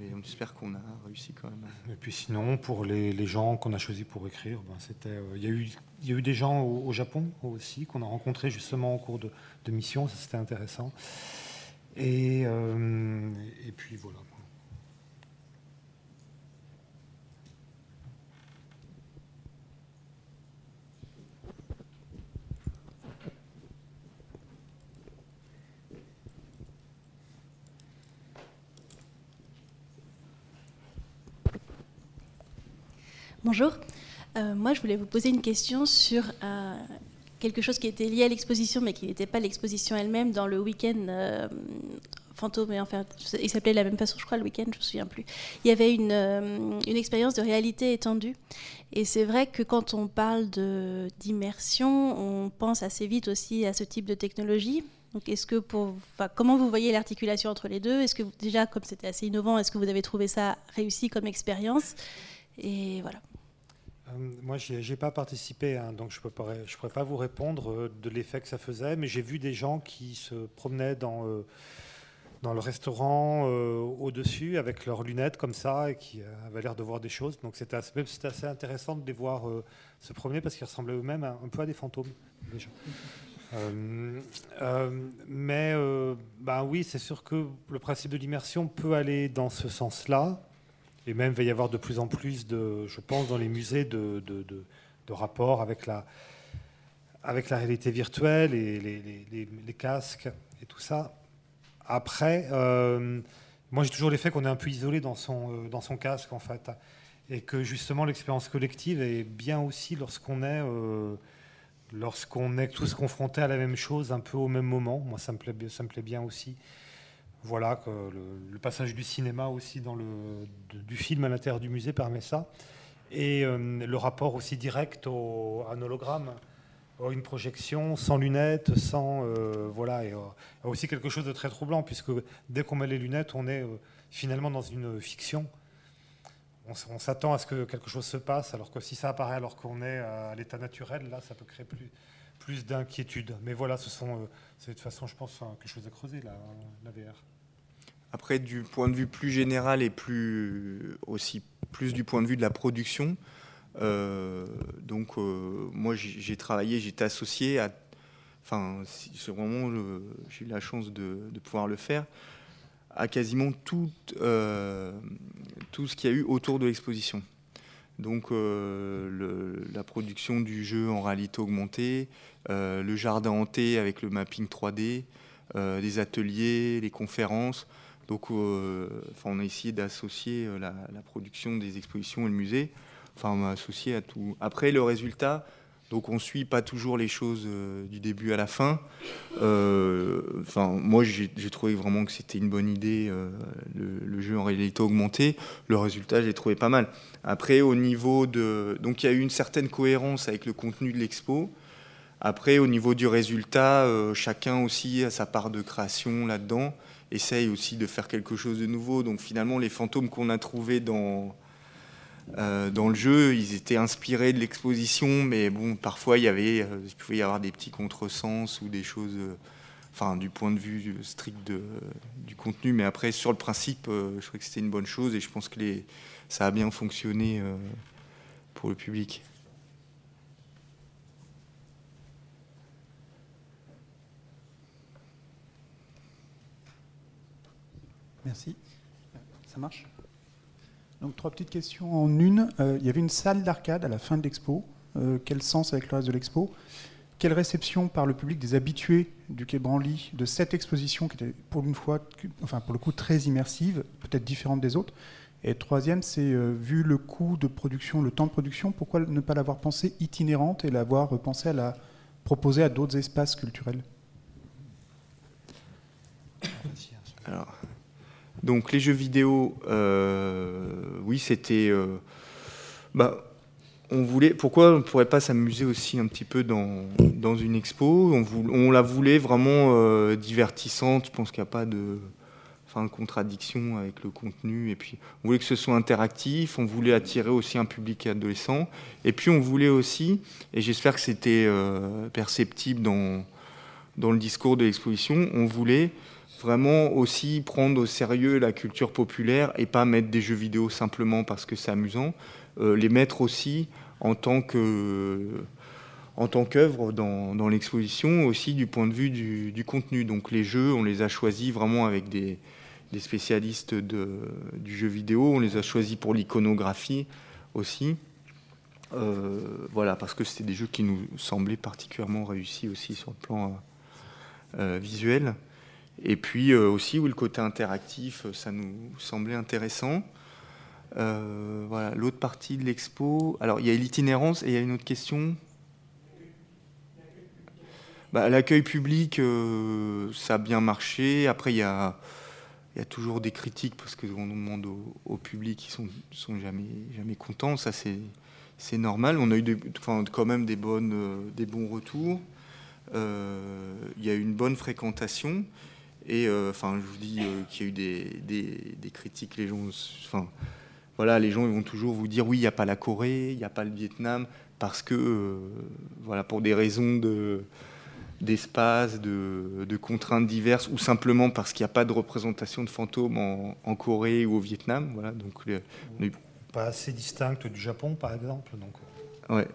mais on espère qu'on a réussi quand même. Et puis sinon, pour les, gens qu'on a choisis pour écrire, ben c'était, euh, il, y a eu, il y a eu des gens au, Japon aussi qu'on a rencontrés justement au cours de, de mission, ça c'était intéressant. Et, euh, et puis voilà. Bonjour. Euh, moi, je voulais vous poser une question sur euh, quelque chose qui était lié à l'exposition, mais qui n'était pas l'exposition elle-même dans le week-end euh, fantôme. Et enfin, il s'appelait de la même façon, je crois, le week-end, je ne me souviens plus. Il y avait une, une expérience de réalité étendue. Et c'est vrai que quand on parle d'immersion, on pense assez vite aussi à ce type de technologie. Donc, est-ce que pour, comment vous voyez l'articulation entre les deux? Est-ce que déjà, comme c'était assez innovant, est-ce que vous avez trouvé ça réussi comme expérience? Et voilà. Euh, moi, je n'ai pas participé, hein, donc je ne pourrais, je pourrais pas vous répondre euh, de l'effet que ça faisait, mais j'ai vu des gens qui se promenaient dans, euh, dans le restaurant au-dessus avec leurs lunettes comme ça et qui avaient l'air de voir des choses. Donc c'était assez, assez, intéressant de les voir se promener parce qu'ils ressemblaient eux-mêmes un, peu à des fantômes. mais ben oui, c'est sûr que le principe de l'immersion peut aller dans ce sens-là. Et même, il va y avoir de plus en plus, de, je pense, dans les musées, de, de, de, rapports avec la, avec la réalité virtuelle et les, casques et tout ça. Après, euh, moi, j'ai toujours l'effet qu'on est un peu isolé dans son, euh, dans son casque, en fait. Et que justement, l'expérience collective est bien aussi lorsqu'on est, euh, lorsqu'on est tous confrontés à la même chose un peu au même moment. Moi, ça me plaît bien aussi voilà, que le, passage du cinéma aussi dans le, du film à l'intérieur du musée permet ça. Et euh, le rapport aussi direct au, à un hologramme, une projection sans lunettes, sans. Euh, voilà, et euh, aussi quelque chose de très troublant, puisque dès qu'on met les lunettes, on est finalement dans une fiction. On, s'attend à ce que quelque chose se passe, alors que si ça apparaît alors qu'on est à l'état naturel, là, ça peut créer plus, plus d'inquiétude. Mais voilà, ce sont, c'est de toute façon, je pense, quelque chose à creuser, la, la VR. Après, du point de vue plus général et plus aussi plus du point de vue de la production, euh, donc euh, moi j'ai travaillé, j'étais associé à, enfin c'est vraiment j'ai eu la chance de, pouvoir le faire à quasiment tout euh, tout ce qu'il y a eu autour de l'exposition. Donc la production du jeu en réalité augmentée, le jardin hanté avec le mapping 3D, des ateliers, les conférences. Donc, euh, on a essayé d'associer euh, la, production des expositions et le musée. Enfin, on a associé à tout. Après, le résultat, donc on suit pas toujours les choses euh, du début à la fin. enfin, moi, j'ai trouvé vraiment que c'était une bonne idée, le, jeu en réalité augmentée. Le résultat, j'ai trouvé pas mal. Après, au niveau de... Donc, il y a eu une certaine cohérence avec le contenu de l'expo. Après, au niveau du résultat, chacun aussi a sa part de création là-dedans essaye aussi de faire quelque chose de nouveau. Donc finalement, les fantômes qu'on a trouvés dans, euh, dans le jeu, ils étaient inspirés de l'exposition, mais bon, parfois il, y avait, euh, il pouvait y avoir des petits contresens ou des choses, euh, enfin du point de vue strict du contenu. Mais après, sur le principe, je crois que c'était une bonne chose et je pense que ça a bien fonctionné pour le public. Merci. Ça marche? Donc trois petites questions en une. Euh, il y avait une salle d'arcade à la fin de l'expo. Euh, quel sens avec le reste de l'expo? Quelle réception par le public des habitués du Quai Branly de cette exposition qui était pour une fois, enfin pour le coup très immersive, peut-être différente des autres? Et troisième, c'est euh, vu le coût de production, le temps de production, pourquoi ne pas l'avoir pensée itinérante et l'avoir pensée à la proposer à d'autres espaces culturels? Alors, Donc les jeux vidéo, oui, c'était... bah, on voulait, pourquoi on ne pourrait pas s'amuser aussi un petit peu dans, dans une expo? On, la voulait vraiment divertissante, je pense qu'il n'y a pas de enfin, contradiction avec le contenu. Et puis, on voulait que ce soit interactif, on voulait attirer aussi un public adolescent. Et puis, on voulait aussi, et j'espère que c'était euh, perceptible dans, dans le discours de l'exposition, on voulait vraiment aussi prendre au sérieux la culture populaire et pas mettre des jeux vidéo simplement parce que c'est amusant, euh, les mettre aussi en tant que en tant qu'œuvre dans, dans l'exposition, aussi du point de vue du, contenu. Donc les jeux, on les a choisis vraiment avec des, des spécialistes du jeu vidéo. On les a choisis pour l'iconographie aussi. Euh, voilà, parce que c'était des jeux qui nous semblaient particulièrement réussis aussi sur le plan euh, visuel. Et puis euh, aussi, où le côté interactif, ça nous semblait intéressant. voilà, l'autre partie de l'expo. Alors, il y a l'itinérance et il y a une autre question. Bah, L'accueil public, ça a bien marché. Après, il y a toujours des critiques parce qu'on demande au, public qui sont, sont jamais, contents. Ça, c'est normal. On a eu quand même des, euh, bons retours. Euh, il y a eu une bonne fréquentation. Et euh, enfin, je vous dis qu'il y a eu des, des, des, critiques. Les gens, enfin, voilà, les gens ils vont toujours vous dire oui, il n'y a pas la Corée, il n'y a pas le Vietnam, parce que, voilà, pour des raisons de d'espace, de, contraintes diverses, ou simplement parce qu'il n'y a pas de représentation de fantômes en, Corée ou au Vietnam. Voilà, donc, Pas assez distincte du Japon, par exemple. Donc, euh. ouais.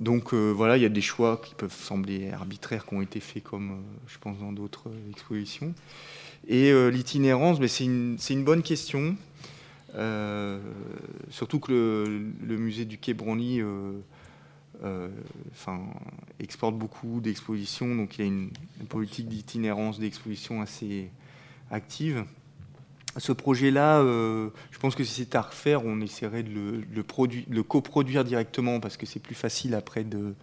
Donc euh, voilà, il y a des choix qui peuvent sembler arbitraires qui ont été faits, comme euh, je pense dans d'autres expositions. Et l'itinérance, c'est une, une, bonne question. surtout que le, musée du Quai Branly euh, exporte beaucoup d'expositions, donc il y a une, politique d'itinérance d'exposition assez active. Ce projet-là, euh, je pense que si c'est à refaire, on essaierait de le, le coproduire directement parce que c'est plus facile après de,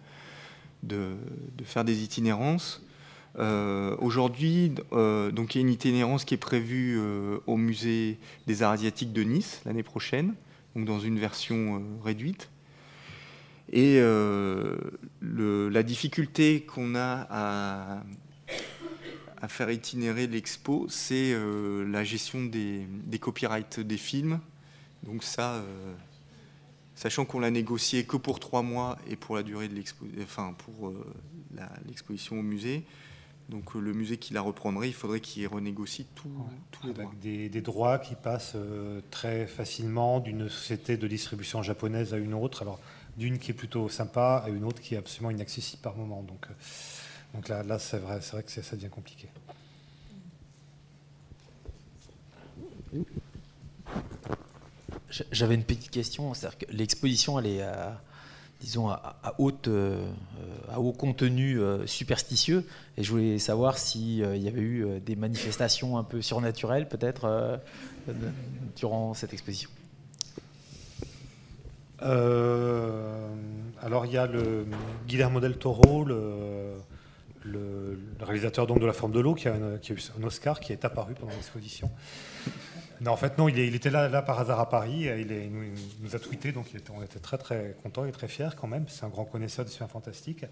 faire des itinérances. Euh, aujourd'hui, donc il y a une itinérance qui est prévue au musée des arts asiatiques de Nice l'année prochaine, donc dans une version réduite. Et euh, la difficulté qu'on a à, faire itinérer l'expo, c'est euh, la gestion des, copyrights des films. Donc ça, euh, sachant qu'on l'a négocié que pour trois mois et pour la durée de l'exposition, enfin pour l'exposition au musée. Donc le musée qui la reprendrait, il faudrait qu'il renégocie tous les droits. Des, des, droits qui passent très facilement d'une société de distribution japonaise à une autre. Alors d'une qui est plutôt sympa à une autre qui est absolument inaccessible par moment. Donc, euh, donc là, là c'est vrai, vrai que ça devient compliqué. J'avais une petite question, c'est-à-dire que l'exposition, elle est à, disons, à, haute, euh, à haut contenu euh, superstitieux, et je voulais savoir s'il y avait eu des manifestations un peu surnaturelles, peut-être, durant cette exposition. Euh, alors il y a le Guillermo del Toro, le, le, réalisateur donc de La Forme de l'eau, qui, a eu un Oscar, qui est apparu pendant l'exposition. Non, en fait, non, il, était là, là, par hasard à Paris. Il, est, nous, a tweeté, donc on était très très contents et très fiers quand même. C'est un grand connaisseur du cinéma fantastique.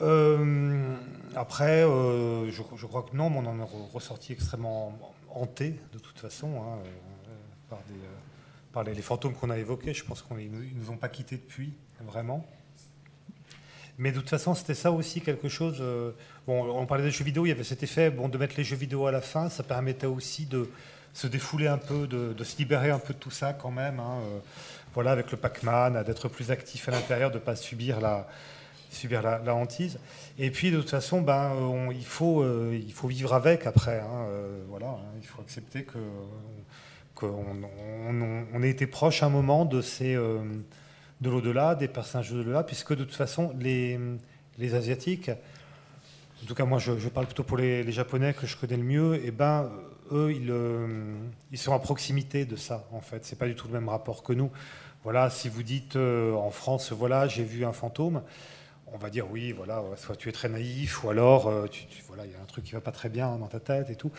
Euh, après, euh, je, crois que non, mais on en est ressorti extrêmement hanté de toute façon hein, par des les, fantômes qu'on a évoqués, je pense qu'ils ne nous ont pas quittés depuis, vraiment. Mais de toute façon, c'était ça aussi quelque chose. Euh, bon, on parlait des jeux vidéo, il y avait cet effet bon, de mettre les jeux vidéo à la fin, ça permettait aussi de se défouler un peu, de, se libérer un peu de tout ça quand même. Hein, euh, voilà, avec le Pac-Man, d'être plus actif à l'intérieur, de ne pas subir la, subir la, hantise. Et puis de toute façon, ben, il, faut, euh, il faut vivre avec après. Hein, voilà, hein, il faut accepter que qu'on on, ait été proche un moment de, ces, de l'au-delà, des personnages de l'au-delà, puisque de toute façon, les, les Asiatiques, en tout cas moi je, parle plutôt pour les, Japonais que je connais le mieux, et eh ben eux, ils, euh, ils, sont à proximité de ça, en fait. C'est pas du tout le même rapport que nous. Voilà, si vous dites euh, en France, voilà, j'ai vu un fantôme, on va dire oui, voilà, soit tu es très naïf, ou alors, tu, voilà, il y a un truc qui va pas très bien dans ta tête et tout.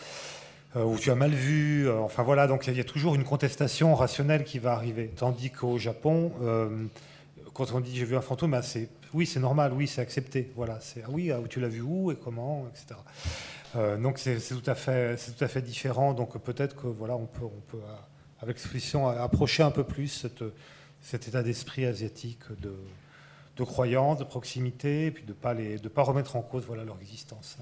Ou tu as mal vu. enfin voilà, donc il y a toujours une contestation rationnelle qui va arriver. Tandis qu'au Japon, quand on dit j'ai vu un fantôme, bah, c'est oui, c'est normal, oui, c'est accepté. Voilà, c'est ah oui, ah, tu l'as vu où et comment, etc. donc c'est tout à fait, tout à fait différent. Donc peut-être que voilà, on peut, on peut avec l'exposition approcher un peu plus cet état d'esprit asiatique de, croyance, de proximité, et puis de ne pas, pas remettre en cause voilà, leur existence.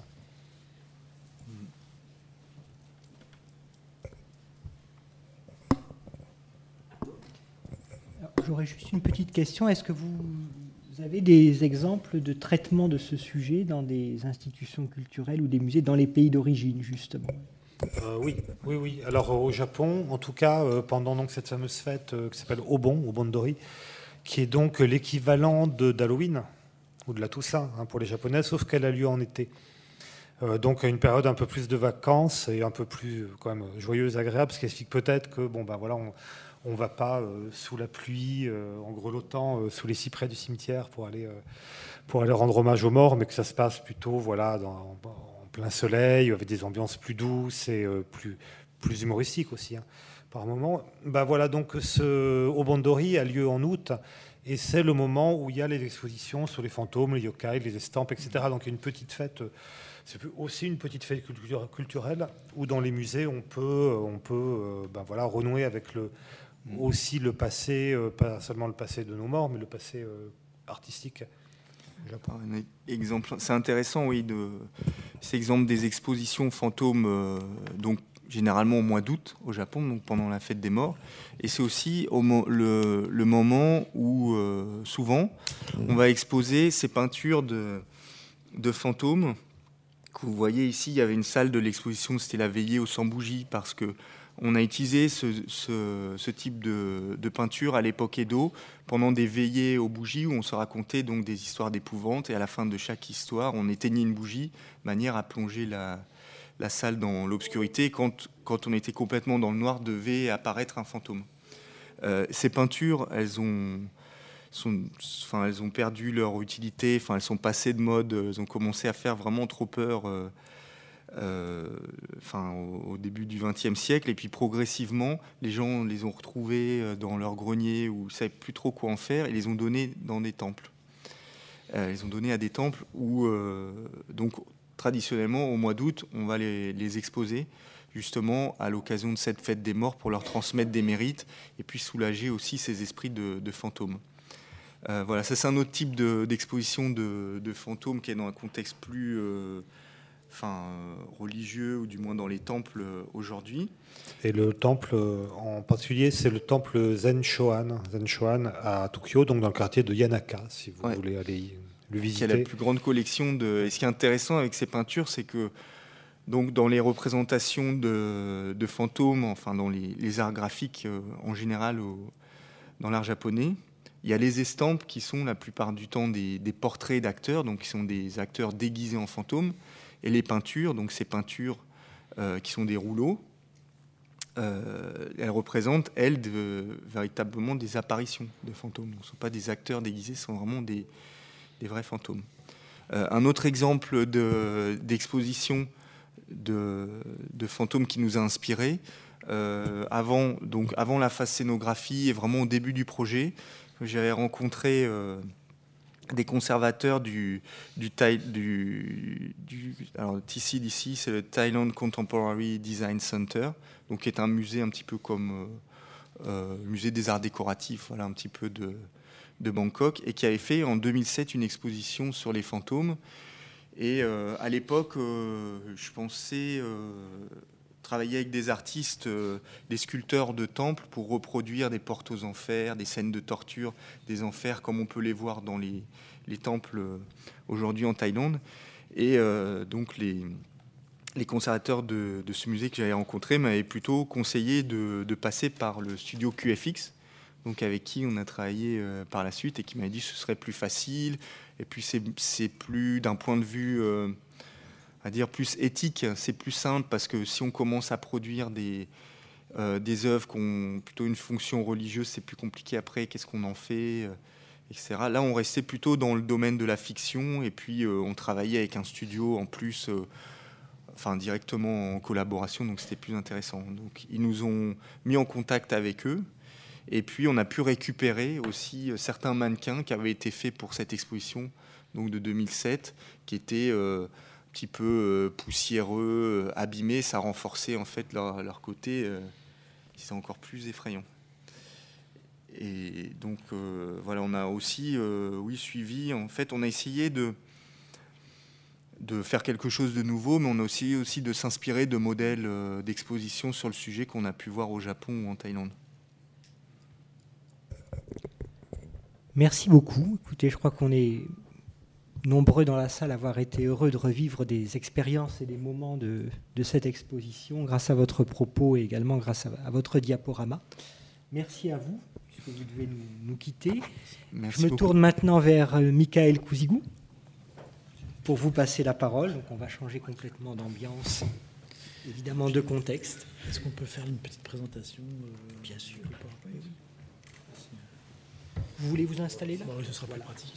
J'aurais juste une petite question. Est-ce que vous avez des exemples de traitement de ce sujet dans des institutions culturelles ou des musées dans les pays d'origine, justement? Euh, oui, oui, oui. Alors au Japon, en tout cas, euh, pendant donc cette fameuse fête euh, qui s'appelle Obon, Obondori, qui est donc l'équivalent d'Halloween ou de la Toussaint hein, pour les Japonais, sauf qu'elle a lieu en été. Donc une période un peu plus de vacances et un peu plus quand même joyeuse, agréable, ce qui explique peut-être que bon ben voilà, on ne va pas euh, sous la pluie, euh, en grelottant sous les cyprès du cimetière pour aller pour aller rendre hommage aux morts, mais que ça se passe plutôt voilà en, plein soleil, avec des ambiances plus douces et plus plus humoristiques aussi. Hein par moment. Ben voilà, donc ce Obondori a lieu en août et c'est le moment où il y a les expositions sur les fantômes, les yokai, les estampes, etc. Donc une petite fête, c'est aussi une petite fête culturelle où dans les musées on peut, on peut ben voilà, renouer avec le, aussi le passé, euh, pas seulement le passé de nos morts, mais le passé euh, artistique. Exemple, c'est intéressant, oui, de cet exemple des expositions fantômes, euh, donc généralement au mois d'août au Japon, donc pendant la fête des morts. Et c'est aussi au le, le, moment où euh, souvent on va exposer ces peintures de, de fantômes. Que vous voyez ici, il y avait une salle de l'exposition, c'était la veillée aux 100 bougies, parce que on a utilisé ce, type de, de, peinture à l'époque Edo pendant des veillées aux bougies où on se racontait donc des histoires d'épouvante et à la fin de chaque histoire, on éteignait une bougie, manière à plonger la, salle dans l'obscurité, quand, quand on était complètement dans le noir, devait apparaître un fantôme. Euh, ces peintures, elles ont, elles ont perdu leur utilité, enfin, elles sont passées de mode, elles ont commencé à faire vraiment trop peur euh, enfin, au, début du XXe siècle, et puis progressivement, les gens les ont retrouvées dans leur grenier ils ne savaient plus trop quoi en faire, et les ont données dans des temples. ils les ont donné à des temples où, donc, traditionnellement, au mois d'août, on va les, exposer justement à l'occasion de cette fête des morts pour leur transmettre des mérites et puis soulager aussi ces esprits de, fantômes. Euh, voilà, ça c'est un autre type d'exposition de, fantômes qui est dans un contexte plus euh, enfin, religieux ou du moins dans les temples euh, aujourd'hui. Et le temple en particulier, c'est le temple Zen Shoan, Zen Shoan à Tokyo, donc dans le quartier de Yanaka, si vous voulez aller qui a la plus grande collection de. Et ce qui est intéressant avec ces peintures, c'est que donc dans les représentations de, fantômes, enfin dans les, arts graphiques euh, en général dans l'art japonais, il y a les estampes qui sont la plupart du temps des, portraits d'acteurs, donc qui sont des acteurs déguisés en fantômes, et les peintures, donc ces peintures euh, qui sont des rouleaux, euh, elles représentent, elles, véritablement des apparitions de fantômes. Ce ne sont pas des acteurs déguisés, ce sont vraiment des, vrais fantômes. Euh, un autre exemple d'exposition de, fantômes qui nous a inspirés, avant, donc avant la phase scénographie et vraiment au début du projet, j'avais rencontré des conservateurs du, du, du, alors TCDC, c'est le Thailand Contemporary Design Center, donc qui est un musée un petit peu comme euh, musée des arts décoratifs, voilà un petit peu de, de Bangkok et qui avait fait en 2007 une exposition sur les fantômes. Et euh, à l'époque, euh, je pensais euh, travailler avec des artistes, des sculpteurs de temples pour reproduire des portes aux enfers, des scènes de torture des enfers comme on peut les voir dans les, temples aujourd'hui en Thaïlande. Et donc les, conservateurs de, ce musée que j'avais rencontré m'avaient plutôt conseillé de, passer par le studio QFX, donc avec qui on a travaillé euh, par la suite et qui m'a dit que ce serait plus facile. Et puis c'est plus d'un point de vue, euh, à dire plus éthique, c'est plus simple parce que si on commence à produire des, euh, des œuvres qui ont plutôt une fonction religieuse, c'est plus compliqué après, qu'est-ce qu'on en fait, etc. Là, on restait plutôt dans le domaine de la fiction et puis on travaillait avec un studio en plus enfin directement en collaboration, donc c'était plus intéressant. Donc ils nous ont mis en contact avec eux, et puis on a pu récupérer aussi certains mannequins qui avaient été faits pour cette exposition, donc de 2007, qui étaient petit peu poussiéreux, abîmés, ça renforçait en fait leur, leur côté, c'est encore plus effrayant. Et donc voilà, on a aussi, oui, suivi. En fait, on a essayé de de faire quelque chose de nouveau, mais on a aussi, aussi de s'inspirer de modèles euh, d'exposition sur le sujet qu'on a pu voir au Japon ou en Thaïlande. Merci beaucoup. Écoutez, je crois qu'on est nombreux dans la salle à avoir été heureux de revivre des expériences et des moments de, cette exposition grâce à votre propos et également grâce à, votre diaporama. Merci à vous, puisque vous devez nous, quitter. je me tourne maintenant vers euh, Michael Kouzigou pour vous passer la parole. Donc on va changer complètement d'ambiance, évidemment de contexte. Est-ce qu'on peut faire une petite présentation euh, Bien sûr. Vous voulez vous installer là? Oui, ce sera plus pratique.